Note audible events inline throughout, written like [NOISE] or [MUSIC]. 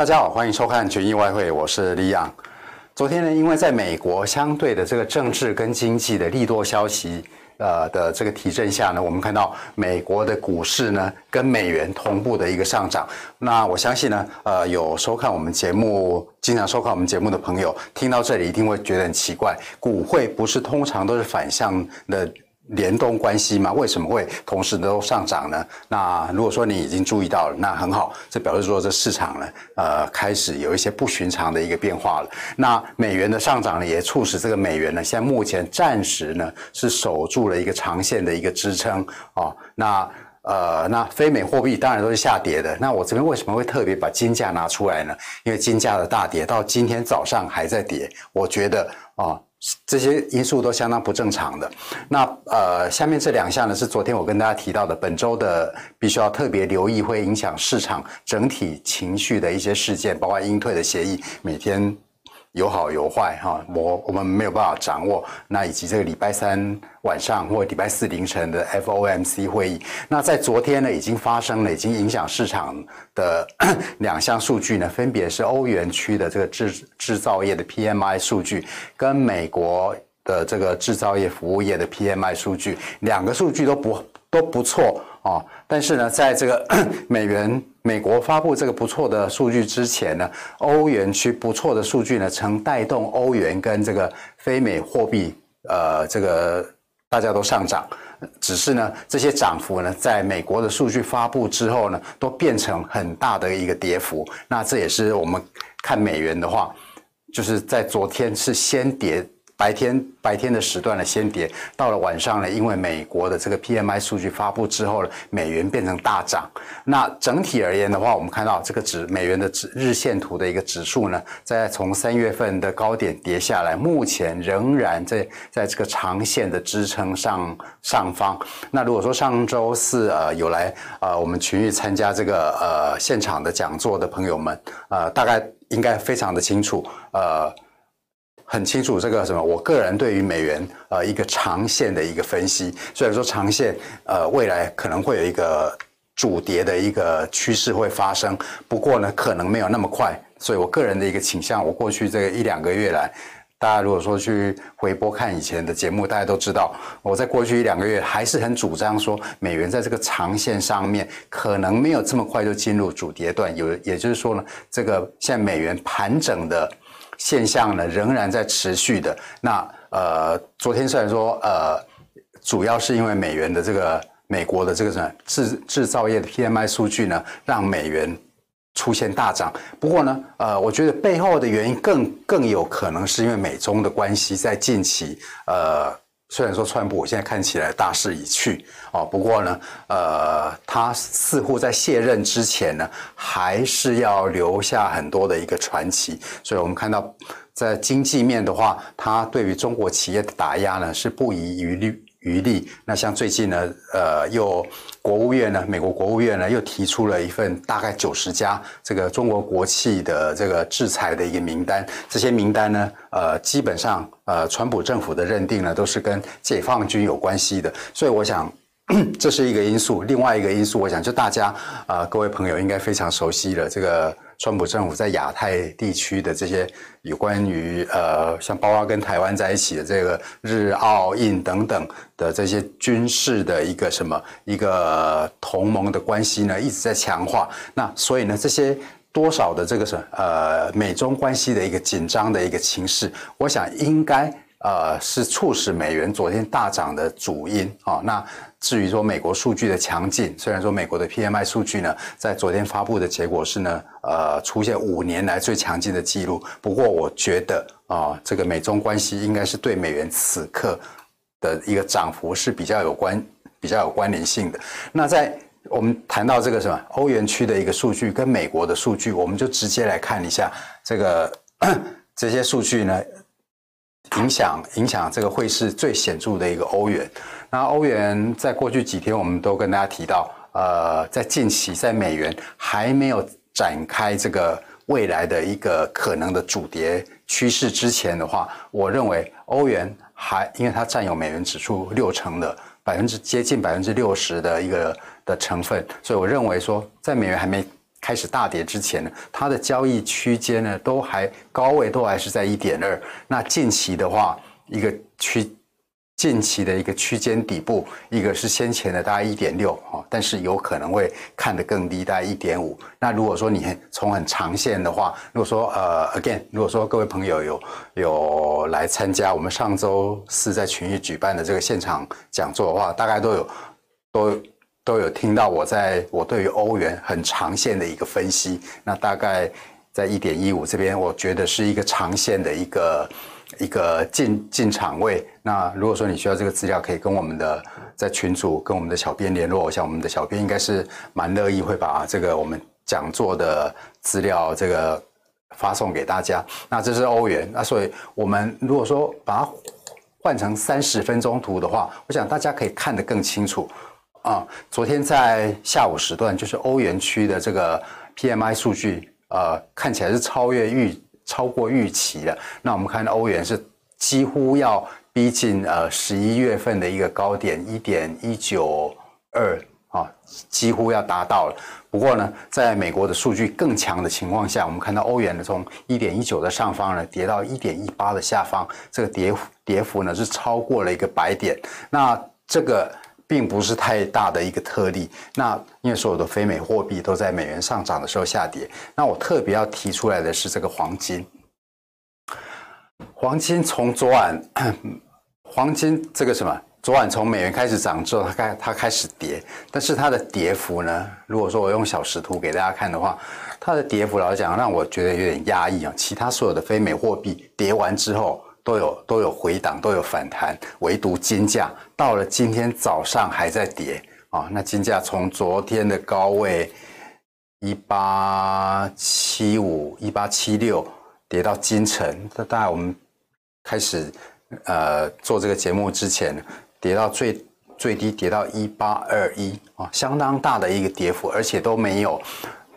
大家好，欢迎收看群益外汇，我是李昂。昨天呢，因为在美国相对的这个政治跟经济的利多消息，呃的这个提振下呢，我们看到美国的股市呢跟美元同步的一个上涨。那我相信呢，呃，有收看我们节目、经常收看我们节目的朋友，听到这里一定会觉得很奇怪，股汇不是通常都是反向的？联动关系嘛，为什么会同时都上涨呢？那如果说你已经注意到了，那很好，这表示说这市场呢，呃，开始有一些不寻常的一个变化了。那美元的上涨呢，也促使这个美元呢，现在目前暂时呢是守住了一个长线的一个支撑哦。那呃，那非美货币当然都是下跌的。那我这边为什么会特别把金价拿出来呢？因为金价的大跌到今天早上还在跌，我觉得啊。这些因素都相当不正常的。那呃，下面这两项呢，是昨天我跟大家提到的，本周的必须要特别留意，会影响市场整体情绪的一些事件，包括英退的协议，每天。有好有坏哈，我我们没有办法掌握。那以及这个礼拜三晚上或礼拜四凌晨的 FOMC 会议，那在昨天呢已经发生了，已经影响市场的 [COUGHS] 两项数据呢，分别是欧元区的这个制制造业的 PMI 数据，跟美国的这个制造业服务业的 PMI 数据，两个数据都不都不错啊。但是呢，在这个 [COUGHS] 美元。美国发布这个不错的数据之前呢，欧元区不错的数据呢，曾带动欧元跟这个非美货币，呃，这个大家都上涨。只是呢，这些涨幅呢，在美国的数据发布之后呢，都变成很大的一个跌幅。那这也是我们看美元的话，就是在昨天是先跌。白天白天的时段呢，先跌，到了晚上呢，因为美国的这个 PMI 数据发布之后呢，美元变成大涨。那整体而言的话，我们看到这个指美元的指日线图的一个指数呢，在从三月份的高点跌下来，目前仍然在在这个长线的支撑上上方。那如果说上周四呃有来呃我们群域参加这个呃现场的讲座的朋友们，呃大概应该非常的清楚呃。很清楚这个什么，我个人对于美元呃一个长线的一个分析，虽然说长线呃未来可能会有一个主跌的一个趋势会发生，不过呢可能没有那么快，所以我个人的一个倾向，我过去这一两个月来，大家如果说去回播看以前的节目，大家都知道我在过去一两个月还是很主张说美元在这个长线上面可能没有这么快就进入主跌段，有也就是说呢，这个现在美元盘整的。现象呢仍然在持续的。那呃，昨天虽然说呃，主要是因为美元的这个美国的这个什么制制造业的 PMI 数据呢，让美元出现大涨。不过呢，呃，我觉得背后的原因更更有可能是因为美中的关系在近期呃。虽然说川普现在看起来大势已去哦，不过呢，呃，他似乎在卸任之前呢，还是要留下很多的一个传奇。所以我们看到，在经济面的话，他对于中国企业的打压呢，是不遗余力。余力，那像最近呢，呃，又国务院呢，美国国务院呢，又提出了一份大概九十家这个中国国企的这个制裁的一个名单。这些名单呢，呃，基本上呃，川普政府的认定呢，都是跟解放军有关系的。所以我想，[CLEARS THROAT] 这是一个因素。另外一个因素，我想就大家啊、呃，各位朋友应该非常熟悉了这个。川普政府在亚太地区的这些有关于呃，像包括跟台湾在一起的这个日澳印等等的这些军事的一个什么一个同盟的关系呢，一直在强化。那所以呢，这些多少的这个什呃美中关系的一个紧张的一个情势，我想应该。呃，是促使美元昨天大涨的主因啊、那至于说美国数据的强劲，虽然说美国的 PMI 数据呢，在昨天发布的结果是呢，呃，出现五年来最强劲的记录。不过我觉得啊、这个美中关系应该是对美元此刻的一个涨幅是比较有关、比较有关联性的。那在我们谈到这个什么欧元区的一个数据跟美国的数据，我们就直接来看一下这个 [COUGHS] 这些数据呢。影响影响这个汇市最显著的一个欧元，那欧元在过去几天我们都跟大家提到，呃，在近期在美元还没有展开这个未来的一个可能的主跌趋势之前的话，我认为欧元还因为它占有美元指数六成的百分之接近百分之六十的一个的成分，所以我认为说在美元还没开始大跌之前呢，它的交易区间呢都还高位都还是在一点二。那近期的话，一个区近期的一个区间底部，一个是先前的大概一点六哈，但是有可能会看得更低，大概一点五。那如果说你从很长线的话，如果说呃，again，如果说各位朋友有有来参加我们上周四在群益举办的这个现场讲座的话，大概都有都。都有听到我在我对于欧元很长线的一个分析，那大概在一点一五这边，我觉得是一个长线的一个一个进进场位。那如果说你需要这个资料，可以跟我们的在群组跟我们的小编联络，一下我们的小编应该是蛮乐意会把这个我们讲座的资料这个发送给大家。那这是欧元，那所以我们如果说把它换成三十分钟图的话，我想大家可以看得更清楚。啊，昨天在下午时段，就是欧元区的这个 PMI 数据，呃，看起来是超越预超过预期的。那我们看到欧元是几乎要逼近呃十一月份的一个高点一点一九二啊，几乎要达到了。不过呢，在美国的数据更强的情况下，我们看到欧元呢从一点一九的上方呢跌到一点一八的下方，这个跌跌幅呢是超过了一个百点。那这个。并不是太大的一个特例。那因为所有的非美货币都在美元上涨的时候下跌。那我特别要提出来的是这个黄金。黄金从昨晚，[COUGHS] 黄金这个什么？昨晚从美元开始涨之后，它开它开始跌，但是它的跌幅呢？如果说我用小时图给大家看的话，它的跌幅老实讲让我觉得有点压抑啊。其他所有的非美货币跌完之后。都有都有回档，都有反弹，唯独金价到了今天早上还在跌啊！那金价从昨天的高位一八七五、一八七六跌到今晨，这大概我们开始呃做这个节目之前，跌到最最低跌到一八二一啊，相当大的一个跌幅，而且都没有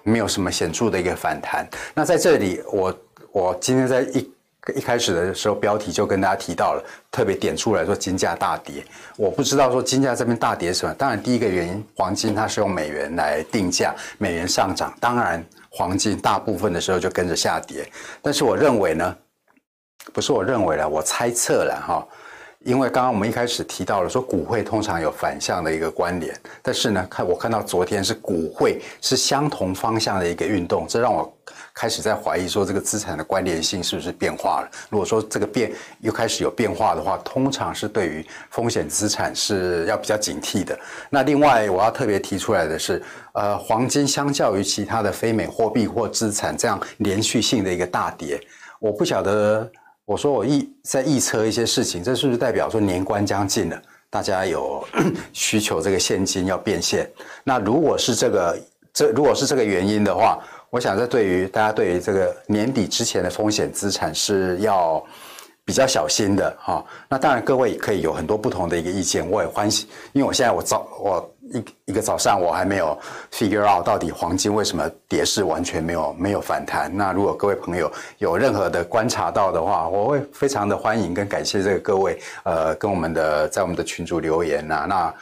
没有什么显著的一个反弹。那在这里，我我今天在一。一开始的时候，标题就跟大家提到了，特别点出来说金价大跌。我不知道说金价这边大跌什么。当然，第一个原因，黄金它是用美元来定价，美元上涨，当然黄金大部分的时候就跟着下跌。但是我认为呢，不是我认为了，我猜测了哈。因为刚刚我们一开始提到了说股汇通常有反向的一个关联，但是呢，看我看到昨天是股汇是相同方向的一个运动，这让我开始在怀疑说这个资产的关联性是不是变化了？如果说这个变又开始有变化的话，通常是对于风险资产是要比较警惕的。那另外我要特别提出来的是，呃，黄金相较于其他的非美货币或资产这样连续性的一个大跌，我不晓得。我说我预在预测一些事情，这是不是代表说年关将近了，大家有 [CLEARS THROAT] 需求这个现金要变现？那如果是这个这如果是这个原因的话，我想这对于大家对于这个年底之前的风险资产是要比较小心的哈。那当然各位可以有很多不同的一个意见，我也欢喜，因为我现在我早我。一一个早上，我还没有 figure out 到底黄金为什么跌势完全没有没有反弹。那如果各位朋友有任何的观察到的话，我会非常的欢迎跟感谢这个各位，呃，跟我们的在我们的群组留言呐、那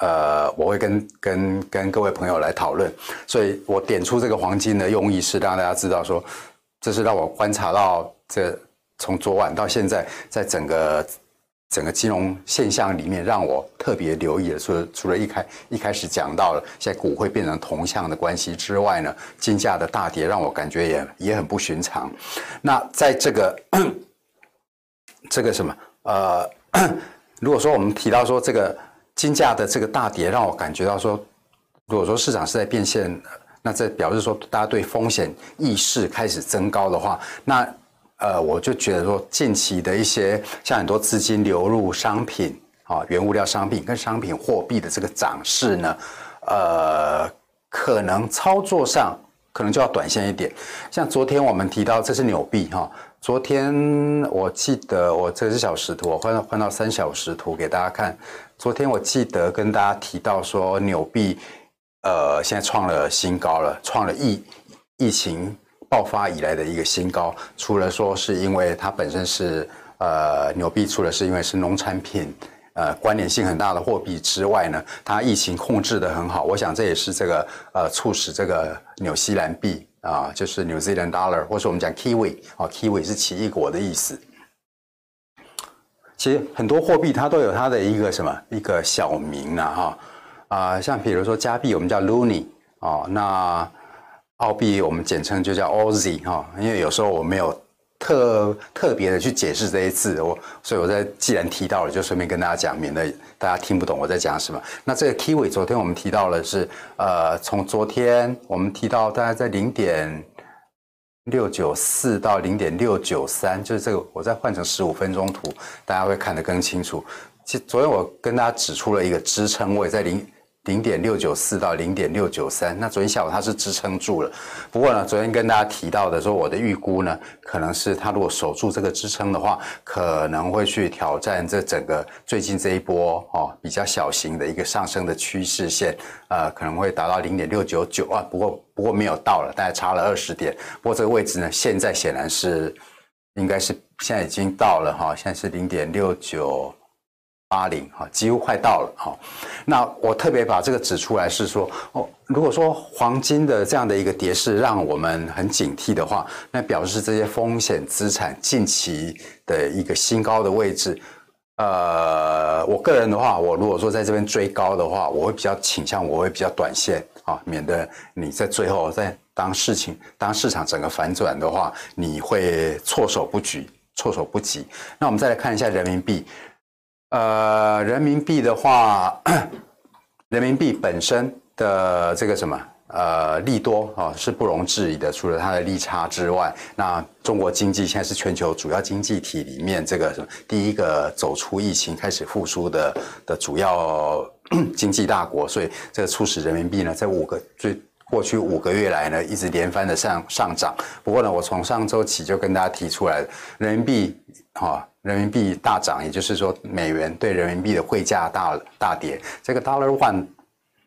呃，我会跟跟跟各位朋友来讨论。所以我点出这个黄金的用意是让大家知道说，这是让我观察到这从昨晚到现在，在整个。整个金融现象里面，让我特别留意的，除了除了一开一开始讲到了现在股会变成同向的关系之外呢，金价的大跌让我感觉也也很不寻常。那在这个这个什么呃，如果说我们提到说 [CLEARS THROAT] 这个金价的这个大跌，让我感觉到说，如果说市场是在变现，那这表示说大家对风险意识开始增高的话，那。呃，我就觉得说，近期的一些像很多资金流入商品啊，原物料商品跟商品货币的这个涨势呢，呃，可能操作上可能就要短线一点。像昨天我们提到这是纽币哈，昨天我记得我这是小时图，我换换到三小时图给大家看。昨天我记得跟大家提到说，纽币呃现在创了新高了，创了疫疫情。爆发以来的一个新高，除了说是因为它本身是呃纽币，除了是因为是农产品呃关联性很大的货币之外呢，它疫情控制得很好。我想这也是这个呃促使这个纽西兰币啊，就是 New Zealand Dollar，或者我们讲 Kiwi 啊，Kiwi 是奇异果的意思。其实很多货币它都有它的一个什么一个小名呢哈啊，像比如说加币我们叫 Loonie 啊，那澳币我们简称就叫 Aussie 哈，因为有时候我没有特特别的去解释这些字，我所以我在既然提到了，就顺便跟大家讲，免得大家听不懂我在讲什么。那这个 Kiwi 昨天我们提到了是呃，从昨天我们提到大概在零点。六九四到零点六九三，就是这个，我再换成十五分钟图，大家会看得更清楚。其实昨天我跟大家指出了一个支撑位在零。零点六九四到零点六九三，那昨天下午它是支撑住了。不过呢，昨天跟大家提到的说，我的预估呢，可能是它如果守住这个支撑的话，可能会去挑战这整个最近这一波哦比较小型的一个上升的趋势线，呃，可能会达到零点六九九啊。不过不过没有到了，大概差了二十点。不过这个位置呢，现在显然是应该是现在已经到了哈，现在是零点六九。八零哈，几乎快到了哈。那我特别把这个指出来，是说哦，如果说黄金的这样的一个跌势让我们很警惕的话，那表示这些风险资产近期的一个新高的位置。呃，我个人的话，我如果说在这边追高的话，我会比较倾向，我会比较短线啊，免得你在最后在当事情当市场整个反转的话，你会措手不及，措手不及。那我们再来看一下人民币。呃，人民币的话，[CLEARS THROAT] 人民币本身的这个什么呃利多啊、是不容置疑的。除了它的利差之外，那中国经济现在是全球主要经济体里面这个什么第一个走出疫情开始复苏的的主要 [CLEARS THROAT] 经济大国，所以这个促使人民币呢在五个最过去五个月来呢一直连番的上上涨。不过呢，我从上周起就跟大家提出来，人民币哈。哦人民币大涨，也就是说美元对人民币的汇价大大跌。这个 dollar one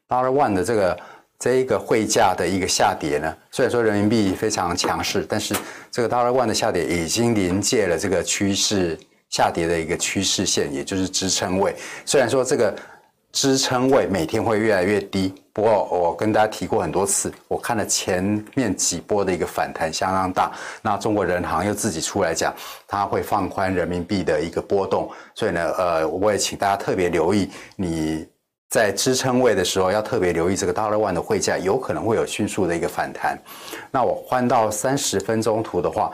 dollar one 的这个这一个汇价的一个下跌呢，虽然说人民币非常强势，但是这个 dollar one 的下跌已经临界了这个趋势下跌的一个趋势线，也就是支撑位。虽然说这个。支撑位每天会越来越低，不过我跟大家提过很多次，我看了前面几波的一个反弹相当大，那中国人行又自己出来讲，它会放宽人民币的一个波动，所以呢，呃，我也请大家特别留意，你在支撑位的时候要特别留意这个 dollar one 的汇价有可能会有迅速的一个反弹。那我换到三十分钟图的话，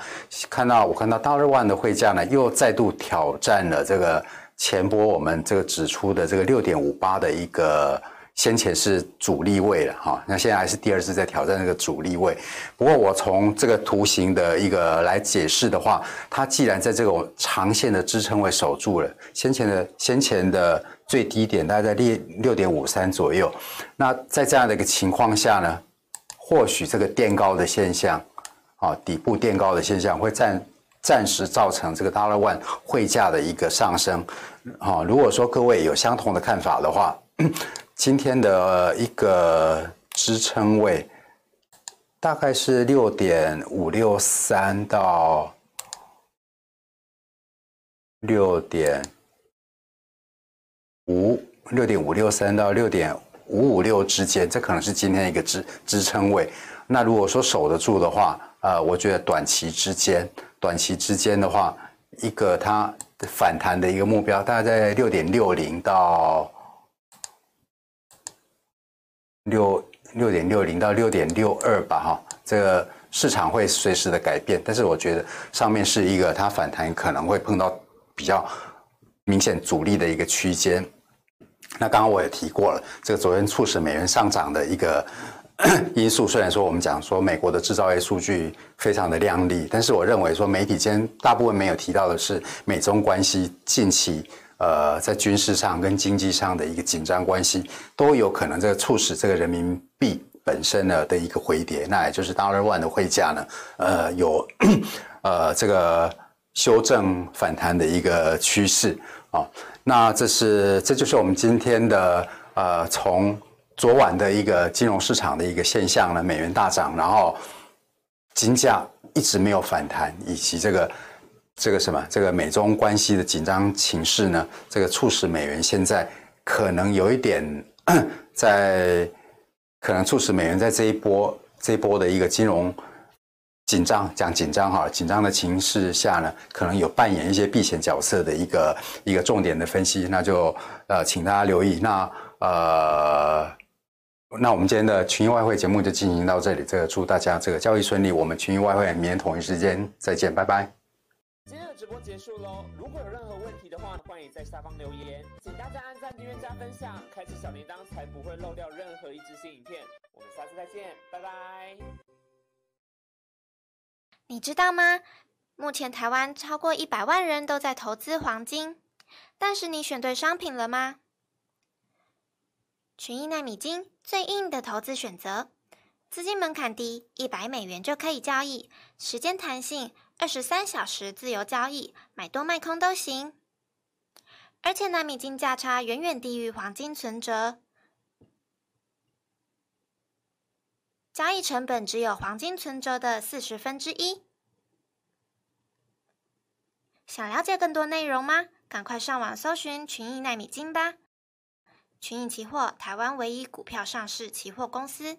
看到我看到 dollar one 的汇价呢又再度挑战了这个。前波我们这个指出的这个六点五八的一个先前是阻力位了哈，那现在还是第二次在挑战这个阻力位。不过我从这个图形的一个来解释的话，它既然在这种长线的支撑位守住了，先前的先前的最低点大概在六六点五三左右，那在这样的一个情况下呢，或许这个垫高的现象啊，底部垫高的现象会占。暂时造成这个 Dollar One 汇价的一个上升，好，如果说各位有相同的看法的话，[CLEARS THROAT] 今天的一个支撑位大概是六点五六三到六点五六点五六三到六点五五六之间，这可能是今天一个支支撑位。那如果说守得住的话，呃，我觉得短期之间。短期之间的话，一个它反弹的一个目标大概在六点六零到六六点六零到六点六二吧，哈，这个市场会随时的改变，但是我觉得上面是一个它反弹可能会碰到比较明显阻力的一个区间。那刚刚我也提过了，这个昨天促使美元上涨的一个。[COUGHS] 因素虽然说我们讲说美国的制造业数据非常的亮丽，但是我认为说媒体间大部分没有提到的是美中关系近期呃在军事上跟经济上的一个紧张关系都有可能这个促使这个人民币本身呢的一个回跌，那也就是 Dollar One 的汇价呢呃有呃这个修正反弹的一个趋势啊、那这是这就是我们今天的呃从。昨晚的一个金融市场的一个现象呢，美元大涨，然后金价一直没有反弹，以及这个这个什么，这个美中关系的紧张情势呢，这个促使美元现在可能有一点 [COUGHS] 在，可能促使美元在这一波这一波的一个金融紧张，讲紧张哈，紧张的情势下呢，可能有扮演一些避险角色的一个一个重点的分析，那就呃，请大家留意。那呃，那我们今天的群益外汇节目就进行到这里，这个祝大家这个交易顺利。我们群益外汇明天同一时间再见，拜拜。今天的直播结束喽！如果有任何问题的话，欢迎在下方留言。请大家按赞、订阅、加分享，开启小铃铛，才不会漏掉任何一支新影片。我们下次再见，拜拜！你知道吗？目前台湾超过一百万人都在投资黄金，但是你选对商品了吗？群益奈米金最硬的投资选择，资金门槛低，一百美元就可以交易，时间弹性。二十三小时自由交易，买多卖空都行。而且纳米金价差远远低于黄金存折，交易成本只有黄金存折的四十分之一。想了解更多内容吗？赶快上网搜寻群益奈米金吧！群益期货，台湾唯一股票上市期货公司。